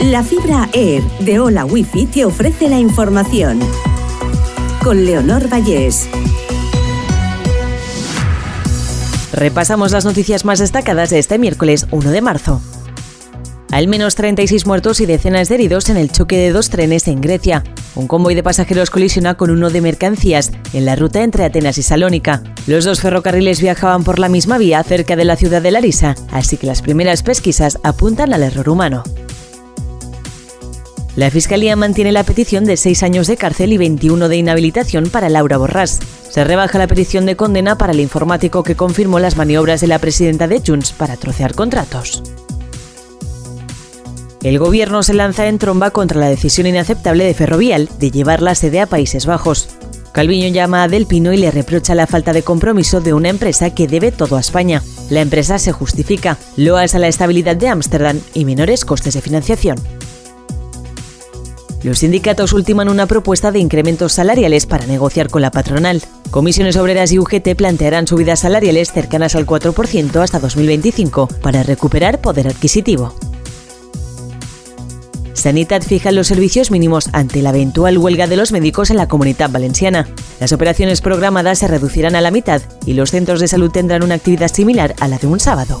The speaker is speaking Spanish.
La fibra Air de Hola Wifi te ofrece la información. Con Leonor Vallés. Repasamos las noticias más destacadas de este miércoles 1 de marzo. Al menos 36 muertos y decenas de heridos en el choque de dos trenes en Grecia. Un convoy de pasajeros colisiona con uno de mercancías en la ruta entre Atenas y Salónica. Los dos ferrocarriles viajaban por la misma vía cerca de la ciudad de Larisa, así que las primeras pesquisas apuntan al error humano. La Fiscalía mantiene la petición de seis años de cárcel y 21 de inhabilitación para Laura Borrás. Se rebaja la petición de condena para el informático que confirmó las maniobras de la presidenta de Junts para trocear contratos. El gobierno se lanza en tromba contra la decisión inaceptable de Ferrovial de llevar la sede a Países Bajos. Calviño llama a Del Pino y le reprocha la falta de compromiso de una empresa que debe todo a España. La empresa se justifica, loas a la estabilidad de Ámsterdam y menores costes de financiación. Los sindicatos ultiman una propuesta de incrementos salariales para negociar con la patronal. Comisiones Obreras y UGT plantearán subidas salariales cercanas al 4% hasta 2025 para recuperar poder adquisitivo. Sanitat fija los servicios mínimos ante la eventual huelga de los médicos en la comunidad valenciana. Las operaciones programadas se reducirán a la mitad y los centros de salud tendrán una actividad similar a la de un sábado.